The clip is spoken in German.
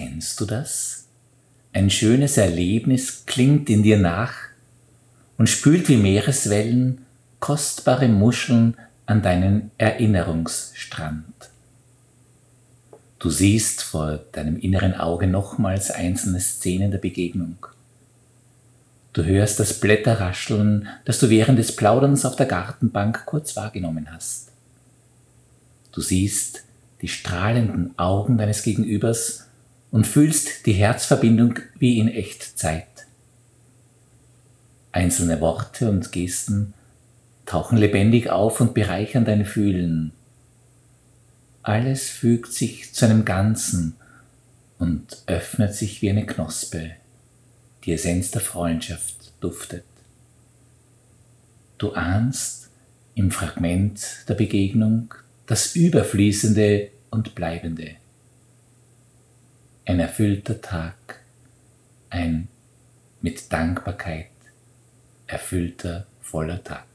Kennst du das? Ein schönes Erlebnis klingt in dir nach und spült wie Meereswellen kostbare Muscheln an deinen Erinnerungsstrand. Du siehst vor deinem inneren Auge nochmals einzelne Szenen der Begegnung. Du hörst das Blätterrascheln, das du während des Plauderns auf der Gartenbank kurz wahrgenommen hast. Du siehst die strahlenden Augen deines Gegenübers und fühlst die Herzverbindung wie in Echtzeit. Einzelne Worte und Gesten tauchen lebendig auf und bereichern dein Fühlen. Alles fügt sich zu einem Ganzen und öffnet sich wie eine Knospe. Die Essenz der Freundschaft duftet. Du ahnst im Fragment der Begegnung das Überfließende und Bleibende. Ein erfüllter Tag, ein mit Dankbarkeit erfüllter, voller Tag.